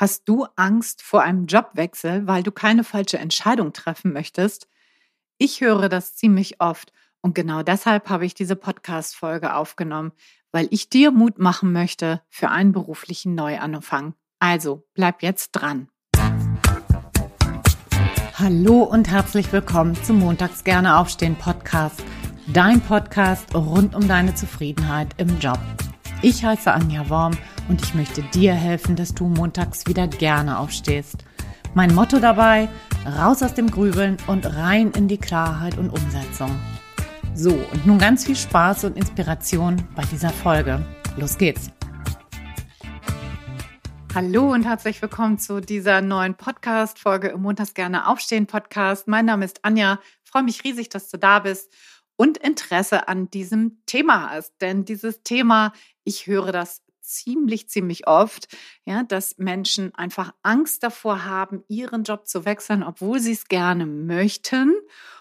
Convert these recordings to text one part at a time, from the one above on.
Hast du Angst vor einem Jobwechsel, weil du keine falsche Entscheidung treffen möchtest? Ich höre das ziemlich oft und genau deshalb habe ich diese Podcast-Folge aufgenommen, weil ich dir Mut machen möchte für einen beruflichen Neuanfang. Also bleib jetzt dran. Hallo und herzlich willkommen zum Montags gerne aufstehen Podcast, dein Podcast rund um deine Zufriedenheit im Job. Ich heiße Anja Worm und ich möchte dir helfen, dass du montags wieder gerne aufstehst. Mein Motto dabei, raus aus dem Grübeln und rein in die Klarheit und Umsetzung. So, und nun ganz viel Spaß und Inspiration bei dieser Folge. Los geht's! Hallo und herzlich willkommen zu dieser neuen Podcast-Folge im Montags gerne aufstehen Podcast. Mein Name ist Anja. Freue mich riesig, dass du da bist und Interesse an diesem Thema hast. Denn dieses Thema, ich höre das ziemlich, ziemlich oft, ja, dass Menschen einfach Angst davor haben, ihren Job zu wechseln, obwohl sie es gerne möchten.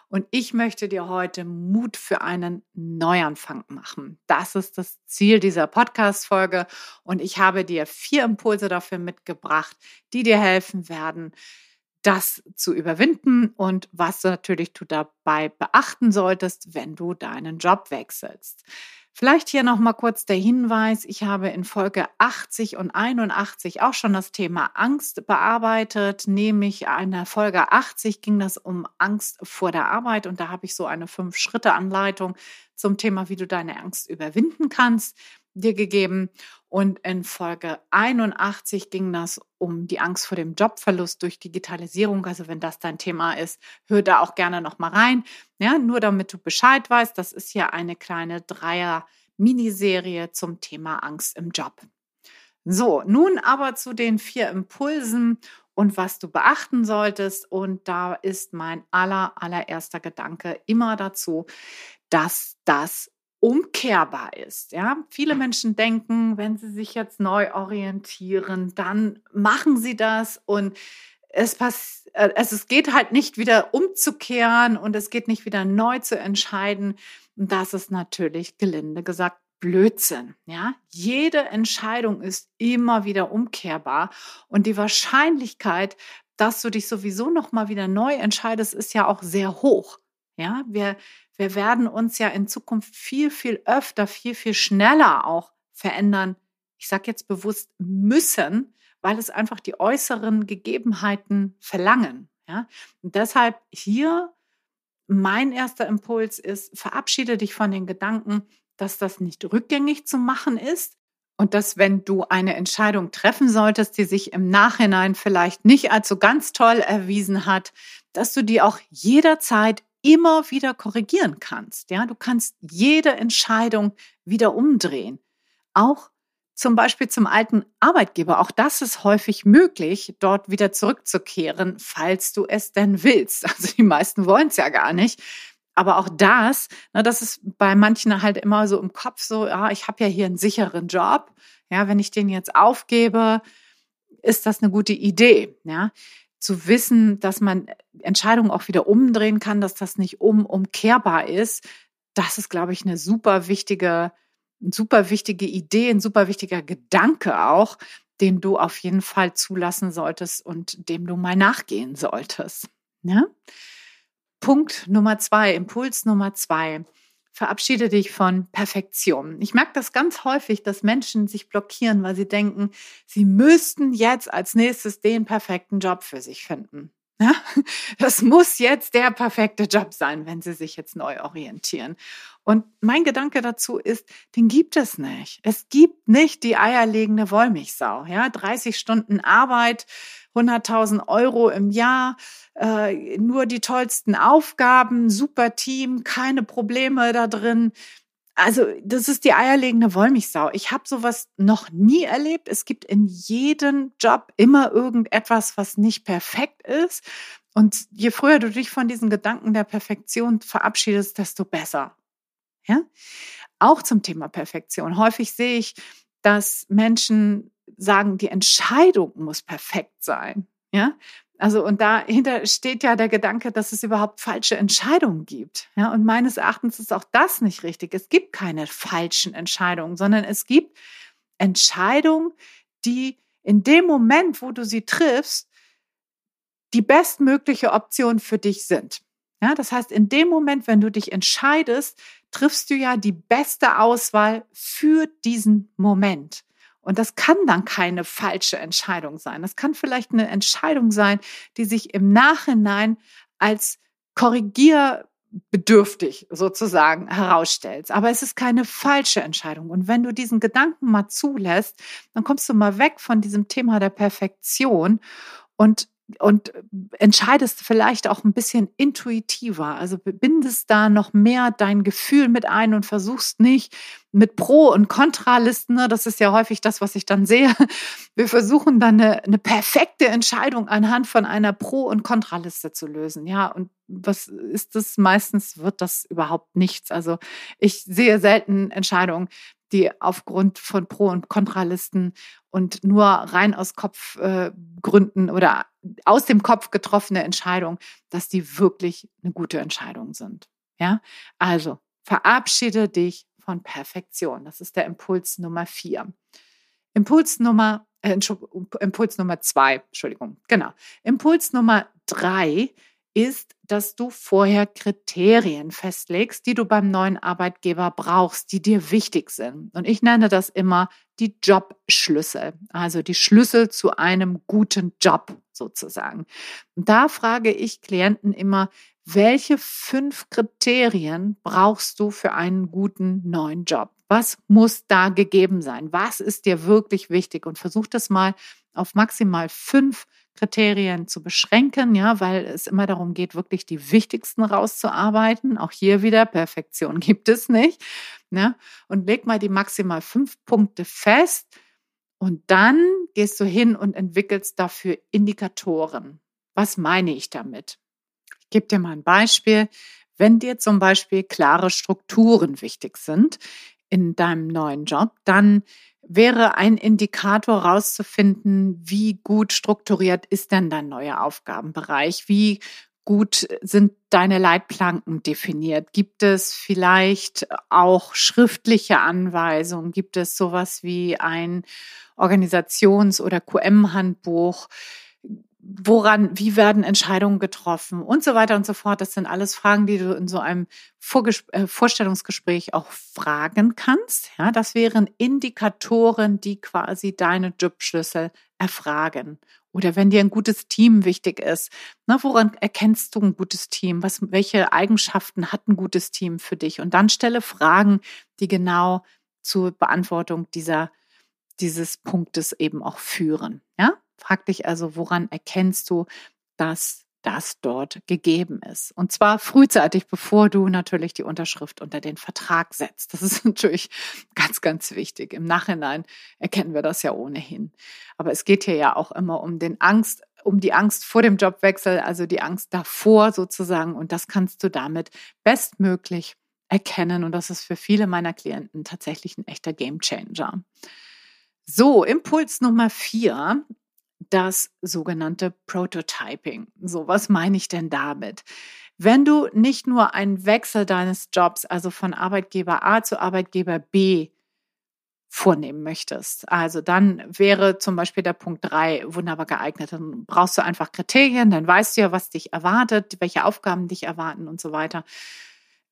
Und ich möchte dir heute Mut für einen Neuanfang machen. Das ist das Ziel dieser Podcast-Folge. Und ich habe dir vier Impulse dafür mitgebracht, die dir helfen werden, das zu überwinden und was natürlich du dabei beachten solltest, wenn du deinen Job wechselst. Vielleicht hier noch mal kurz der Hinweis, ich habe in Folge 80 und 81 auch schon das Thema Angst bearbeitet, nämlich in der Folge 80 ging das um Angst vor der Arbeit. Und da habe ich so eine fünf Schritte Anleitung zum Thema, wie du deine Angst überwinden kannst dir gegeben. Und in Folge 81 ging das um die Angst vor dem Jobverlust durch Digitalisierung. Also wenn das dein Thema ist, hör da auch gerne noch mal rein. Ja, nur damit du Bescheid weißt, das ist hier eine kleine Dreier-Miniserie zum Thema Angst im Job. So, nun aber zu den vier Impulsen und was du beachten solltest. Und da ist mein aller, allererster Gedanke immer dazu, dass das umkehrbar ist. Ja, viele Menschen denken, wenn sie sich jetzt neu orientieren, dann machen sie das und es pass äh, also es geht halt nicht wieder umzukehren und es geht nicht wieder neu zu entscheiden. Und das ist natürlich gelinde gesagt Blödsinn. Ja, jede Entscheidung ist immer wieder umkehrbar und die Wahrscheinlichkeit, dass du dich sowieso noch mal wieder neu entscheidest, ist ja auch sehr hoch. Ja, wir wir werden uns ja in Zukunft viel, viel öfter, viel, viel schneller auch verändern. Ich sage jetzt bewusst müssen, weil es einfach die äußeren Gegebenheiten verlangen. Ja? Und deshalb hier mein erster Impuls ist, verabschiede dich von den Gedanken, dass das nicht rückgängig zu machen ist und dass wenn du eine Entscheidung treffen solltest, die sich im Nachhinein vielleicht nicht als so ganz toll erwiesen hat, dass du die auch jederzeit immer wieder korrigieren kannst. Ja, du kannst jede Entscheidung wieder umdrehen. Auch zum Beispiel zum alten Arbeitgeber. Auch das ist häufig möglich, dort wieder zurückzukehren, falls du es denn willst. Also die meisten wollen es ja gar nicht. Aber auch das, ne, das ist bei manchen halt immer so im Kopf so, ja, ich habe ja hier einen sicheren Job. Ja, wenn ich den jetzt aufgebe, ist das eine gute Idee. Ja, zu wissen, dass man Entscheidungen auch wieder umdrehen kann, dass das nicht umumkehrbar ist, das ist, glaube ich, eine super wichtige, super wichtige Idee, ein super wichtiger Gedanke auch, den du auf jeden Fall zulassen solltest und dem du mal nachgehen solltest. Ja? Punkt Nummer zwei, Impuls Nummer zwei verabschiede dich von Perfektion. Ich merke das ganz häufig, dass Menschen sich blockieren, weil sie denken, sie müssten jetzt als nächstes den perfekten Job für sich finden. Ja, das muss jetzt der perfekte Job sein, wenn Sie sich jetzt neu orientieren. Und mein Gedanke dazu ist, den gibt es nicht. Es gibt nicht die eierlegende Wollmilchsau. Ja, 30 Stunden Arbeit, 100.000 Euro im Jahr, äh, nur die tollsten Aufgaben, super Team, keine Probleme da drin. Also das ist die eierlegende Wollmilchsau. Ich habe sowas noch nie erlebt. Es gibt in jedem Job immer irgendetwas, was nicht perfekt ist. Und je früher du dich von diesen Gedanken der Perfektion verabschiedest, desto besser. Ja? Auch zum Thema Perfektion. Häufig sehe ich, dass Menschen sagen, die Entscheidung muss perfekt sein. Ja, also und dahinter steht ja der Gedanke, dass es überhaupt falsche Entscheidungen gibt. Ja, und meines Erachtens ist auch das nicht richtig. Es gibt keine falschen Entscheidungen, sondern es gibt Entscheidungen, die in dem Moment, wo du sie triffst, die bestmögliche Option für dich sind. Ja, das heißt, in dem Moment, wenn du dich entscheidest, triffst du ja die beste Auswahl für diesen Moment. Und das kann dann keine falsche Entscheidung sein. Das kann vielleicht eine Entscheidung sein, die sich im Nachhinein als korrigierbedürftig sozusagen herausstellt. Aber es ist keine falsche Entscheidung. Und wenn du diesen Gedanken mal zulässt, dann kommst du mal weg von diesem Thema der Perfektion und und entscheidest vielleicht auch ein bisschen intuitiver. Also bindest da noch mehr dein Gefühl mit ein und versuchst nicht mit Pro- und Kontralisten, ne, das ist ja häufig das, was ich dann sehe. Wir versuchen dann eine, eine perfekte Entscheidung anhand von einer Pro- und Kontraliste zu lösen. Ja, und was ist das? Meistens wird das überhaupt nichts. Also ich sehe selten Entscheidungen, die aufgrund von Pro- und Kontralisten und nur rein aus Kopfgründen äh, oder aus dem Kopf getroffene Entscheidungen, dass die wirklich eine gute Entscheidung sind. Ja, also verabschiede dich von Perfektion. Das ist der Impuls Nummer vier. Impuls Nummer, äh, Impuls Nummer zwei, Entschuldigung, genau. Impuls Nummer drei ist, dass du vorher Kriterien festlegst, die du beim neuen Arbeitgeber brauchst, die dir wichtig sind. Und ich nenne das immer die Jobschlüssel, also die Schlüssel zu einem guten Job sozusagen. Und da frage ich Klienten immer, welche fünf Kriterien brauchst du für einen guten neuen Job? Was muss da gegeben sein? Was ist dir wirklich wichtig? Und versuch das mal auf maximal fünf Kriterien zu beschränken, ja, weil es immer darum geht, wirklich die wichtigsten rauszuarbeiten. Auch hier wieder Perfektion gibt es nicht. Ne? Und leg mal die maximal fünf Punkte fest. Und dann gehst du hin und entwickelst dafür Indikatoren. Was meine ich damit? Ich gebe dir mal ein Beispiel. Wenn dir zum Beispiel klare Strukturen wichtig sind in deinem neuen Job, dann wäre ein Indikator herauszufinden, wie gut strukturiert ist denn dein neuer Aufgabenbereich? Wie gut sind deine Leitplanken definiert? Gibt es vielleicht auch schriftliche Anweisungen? Gibt es sowas wie ein Organisations- oder QM-Handbuch? Woran, wie werden Entscheidungen getroffen und so weiter und so fort. Das sind alles Fragen, die du in so einem Vorges äh, Vorstellungsgespräch auch fragen kannst. Ja, das wären Indikatoren, die quasi deine Jobschlüssel erfragen. Oder wenn dir ein gutes Team wichtig ist, na, woran erkennst du ein gutes Team? Was, welche Eigenschaften hat ein gutes Team für dich? Und dann stelle Fragen, die genau zur Beantwortung dieser, dieses Punktes eben auch führen. Ja, Frag dich also, woran erkennst du, dass das dort gegeben ist. Und zwar frühzeitig, bevor du natürlich die Unterschrift unter den Vertrag setzt. Das ist natürlich ganz, ganz wichtig. Im Nachhinein erkennen wir das ja ohnehin. Aber es geht hier ja auch immer um den Angst, um die Angst vor dem Jobwechsel, also die Angst davor sozusagen. Und das kannst du damit bestmöglich erkennen. Und das ist für viele meiner Klienten tatsächlich ein echter Gamechanger. So, Impuls Nummer vier das sogenannte Prototyping. So, was meine ich denn damit? Wenn du nicht nur einen Wechsel deines Jobs, also von Arbeitgeber A zu Arbeitgeber B, vornehmen möchtest. Also dann wäre zum Beispiel der Punkt drei wunderbar geeignet. Dann brauchst du einfach Kriterien, dann weißt du ja, was dich erwartet, welche Aufgaben dich erwarten und so weiter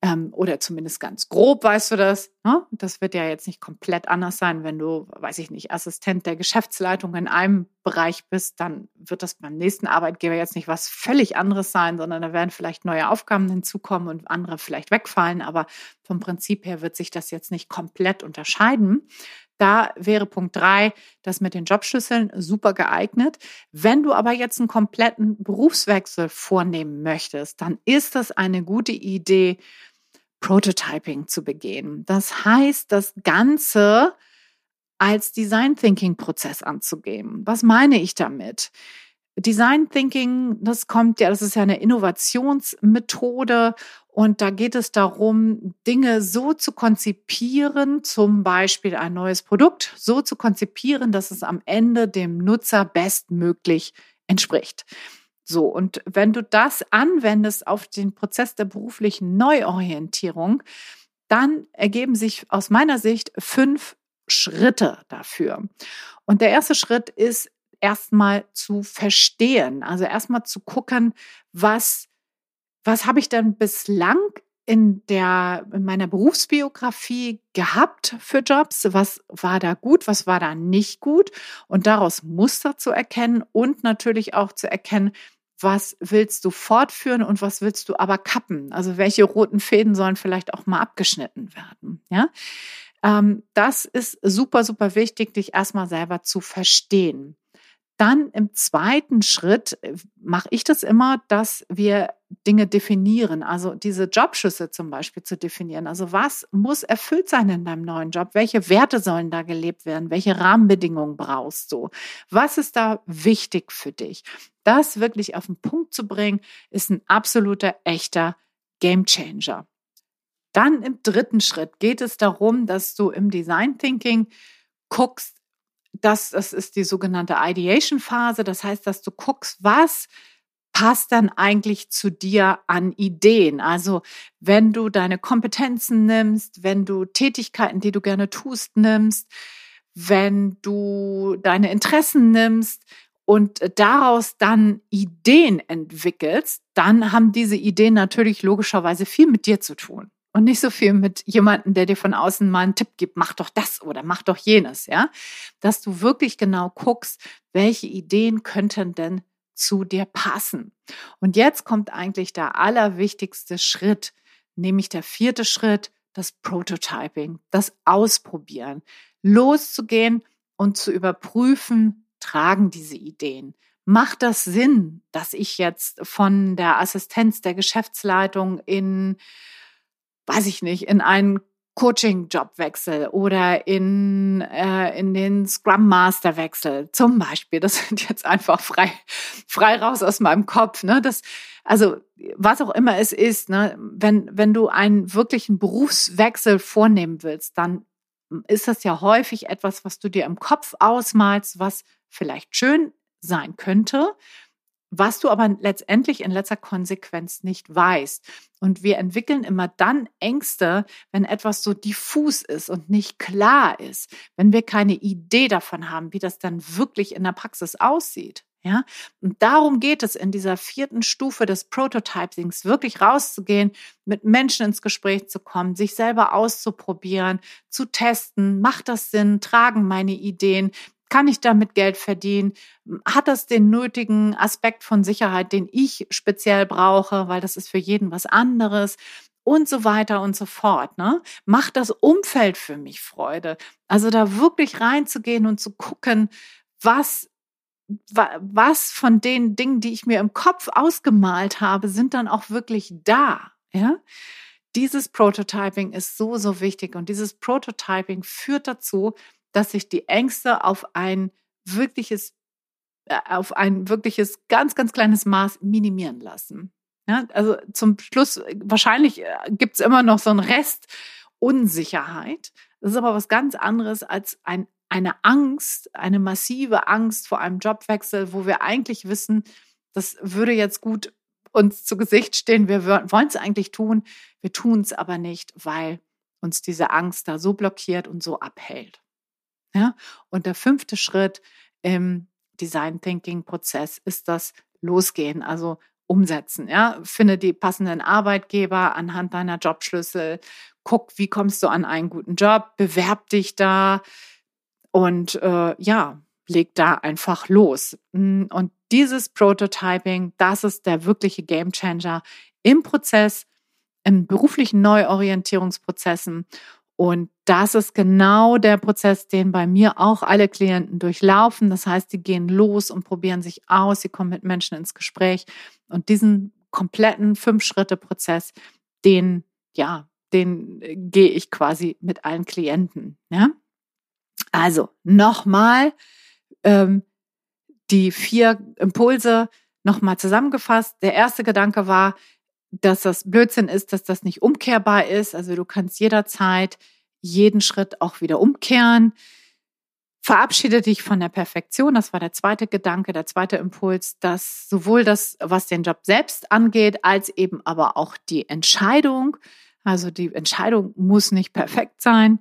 ähm, oder zumindest ganz grob weißt du das. Ne? Das wird ja jetzt nicht komplett anders sein, wenn du, weiß ich nicht, Assistent der Geschäftsleitung in einem Bereich bist, dann wird das beim nächsten Arbeitgeber jetzt nicht was völlig anderes sein, sondern da werden vielleicht neue Aufgaben hinzukommen und andere vielleicht wegfallen, aber vom Prinzip her wird sich das jetzt nicht komplett unterscheiden. Da wäre Punkt drei, das mit den Jobschlüsseln super geeignet. Wenn du aber jetzt einen kompletten Berufswechsel vornehmen möchtest, dann ist das eine gute Idee, Prototyping zu begehen. Das heißt, das Ganze als Design Thinking Prozess anzugehen. Was meine ich damit? Design Thinking, das kommt ja, das ist ja eine Innovationsmethode und da geht es darum, Dinge so zu konzipieren, zum Beispiel ein neues Produkt, so zu konzipieren, dass es am Ende dem Nutzer bestmöglich entspricht. So, und wenn du das anwendest auf den Prozess der beruflichen Neuorientierung, dann ergeben sich aus meiner Sicht fünf Schritte dafür. Und der erste Schritt ist, erstmal zu verstehen. Also erstmal zu gucken, was, was habe ich denn bislang in der, in meiner Berufsbiografie gehabt für Jobs? Was war da gut? Was war da nicht gut? Und daraus Muster zu erkennen und natürlich auch zu erkennen, was willst du fortführen und was willst du aber kappen? Also welche roten Fäden sollen vielleicht auch mal abgeschnitten werden? Ja, ähm, das ist super, super wichtig, dich erstmal selber zu verstehen. Dann im zweiten Schritt äh, mache ich das immer, dass wir Dinge definieren, also diese Jobschüsse zum Beispiel zu definieren. Also was muss erfüllt sein in deinem neuen Job? Welche Werte sollen da gelebt werden? Welche Rahmenbedingungen brauchst du? Was ist da wichtig für dich? Das wirklich auf den Punkt zu bringen, ist ein absoluter, echter Gamechanger. Dann im dritten Schritt geht es darum, dass du im Design Thinking guckst, das, das ist die sogenannte Ideation-Phase. Das heißt, dass du guckst, was passt dann eigentlich zu dir an Ideen? Also wenn du deine Kompetenzen nimmst, wenn du Tätigkeiten, die du gerne tust, nimmst, wenn du deine Interessen nimmst und daraus dann Ideen entwickelst, dann haben diese Ideen natürlich logischerweise viel mit dir zu tun und nicht so viel mit jemandem, der dir von außen mal einen Tipp gibt, mach doch das oder mach doch jenes, ja? Dass du wirklich genau guckst, welche Ideen könnten denn zu dir passen. Und jetzt kommt eigentlich der allerwichtigste Schritt, nämlich der vierte Schritt, das Prototyping, das Ausprobieren, loszugehen und zu überprüfen, tragen diese Ideen. Macht das Sinn, dass ich jetzt von der Assistenz der Geschäftsleitung in weiß ich nicht, in einen Coaching-Job wechsel oder in, äh, in den Scrum Master wechsel, zum Beispiel. Das sind jetzt einfach frei, frei raus aus meinem Kopf. Ne? Das, also was auch immer es ist, ne? wenn, wenn du einen wirklichen Berufswechsel vornehmen willst, dann ist das ja häufig etwas, was du dir im Kopf ausmalst, was vielleicht schön sein könnte, was du aber letztendlich in letzter Konsequenz nicht weißt. Und wir entwickeln immer dann Ängste, wenn etwas so diffus ist und nicht klar ist, wenn wir keine Idee davon haben, wie das dann wirklich in der Praxis aussieht. Ja, und darum geht es in dieser vierten Stufe des Prototypings, wirklich rauszugehen, mit Menschen ins Gespräch zu kommen, sich selber auszuprobieren, zu testen, macht das Sinn, tragen meine Ideen, kann ich damit Geld verdienen? Hat das den nötigen Aspekt von Sicherheit, den ich speziell brauche, weil das ist für jeden was anderes? Und so weiter und so fort. Ne? Macht das Umfeld für mich Freude? Also da wirklich reinzugehen und zu gucken, was was von den Dingen, die ich mir im Kopf ausgemalt habe, sind dann auch wirklich da. Ja? Dieses Prototyping ist so, so wichtig und dieses Prototyping führt dazu, dass sich die Ängste auf ein wirkliches, äh, auf ein wirkliches ganz, ganz kleines Maß minimieren lassen. Ja, also zum Schluss, wahrscheinlich äh, gibt es immer noch so einen Rest Unsicherheit. Das ist aber was ganz anderes als ein, eine Angst, eine massive Angst vor einem Jobwechsel, wo wir eigentlich wissen, das würde jetzt gut uns zu Gesicht stehen. Wir wollen es eigentlich tun, wir tun es aber nicht, weil uns diese Angst da so blockiert und so abhält. Ja? Und der fünfte Schritt im Design Thinking Prozess ist das Losgehen, also umsetzen. Ja? Finde die passenden Arbeitgeber anhand deiner Jobschlüssel. Guck, wie kommst du an einen guten Job, bewerb dich da und äh, ja, leg da einfach los. Hm, und dieses Prototyping, das ist der wirkliche Gamechanger im Prozess, in beruflichen Neuorientierungsprozessen und das ist genau der Prozess, den bei mir auch alle Klienten durchlaufen. Das heißt, die gehen los und probieren sich aus, sie kommen mit Menschen ins Gespräch und diesen kompletten Fünf-Schritte-Prozess, den, ja, den äh, gehe ich quasi mit allen Klienten. Ja? Also nochmal ähm, die vier Impulse nochmal zusammengefasst. Der erste Gedanke war, dass das Blödsinn ist, dass das nicht umkehrbar ist. Also du kannst jederzeit jeden Schritt auch wieder umkehren. Verabschiede dich von der Perfektion. Das war der zweite Gedanke, der zweite Impuls, dass sowohl das, was den Job selbst angeht, als eben aber auch die Entscheidung, also die Entscheidung muss nicht perfekt sein.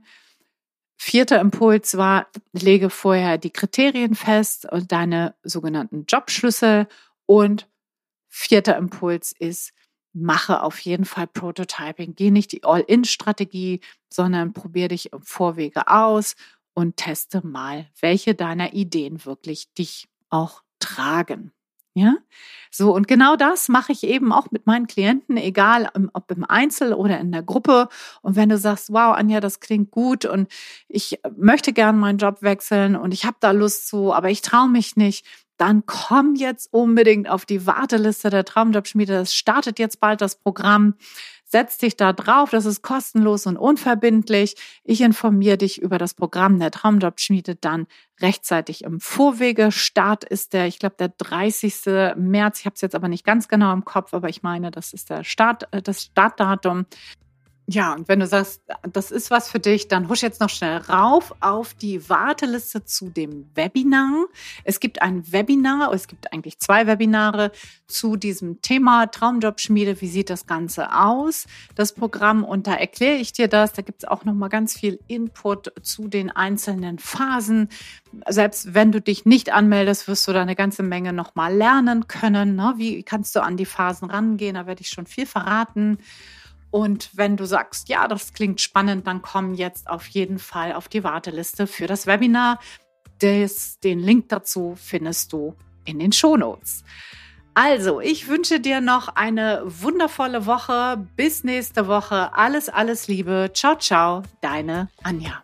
Vierter Impuls war, lege vorher die Kriterien fest und deine sogenannten Jobschlüssel. Und vierter Impuls ist, mache auf jeden Fall Prototyping. Geh nicht die All-In-Strategie, sondern probiere dich im Vorwege aus und teste mal, welche deiner Ideen wirklich dich auch tragen. Ja, so und genau das mache ich eben auch mit meinen Klienten, egal ob im Einzel oder in der Gruppe. Und wenn du sagst, wow, Anja, das klingt gut und ich möchte gern meinen Job wechseln und ich habe da Lust zu, aber ich traue mich nicht, dann komm jetzt unbedingt auf die Warteliste der Traumjobschmiede. Das startet jetzt bald das Programm. Setz dich da drauf, das ist kostenlos und unverbindlich. Ich informiere dich über das Programm der Traumjobschmiede dann rechtzeitig im Vorwege. Start ist der, ich glaube, der 30. März. Ich habe es jetzt aber nicht ganz genau im Kopf, aber ich meine, das ist der Start, äh, das Startdatum. Ja, und wenn du sagst, das ist was für dich, dann husch jetzt noch schnell rauf auf die Warteliste zu dem Webinar. Es gibt ein Webinar, es gibt eigentlich zwei Webinare zu diesem Thema Traumjobschmiede. Wie sieht das Ganze aus, das Programm? Und da erkläre ich dir das. Da gibt es auch noch mal ganz viel Input zu den einzelnen Phasen. Selbst wenn du dich nicht anmeldest, wirst du da eine ganze Menge noch mal lernen können. Ne? Wie kannst du an die Phasen rangehen? Da werde ich schon viel verraten. Und wenn du sagst, ja, das klingt spannend, dann komm jetzt auf jeden Fall auf die Warteliste für das Webinar. Des, den Link dazu findest du in den Shownotes. Also, ich wünsche dir noch eine wundervolle Woche. Bis nächste Woche. Alles, alles Liebe. Ciao, ciao. Deine Anja.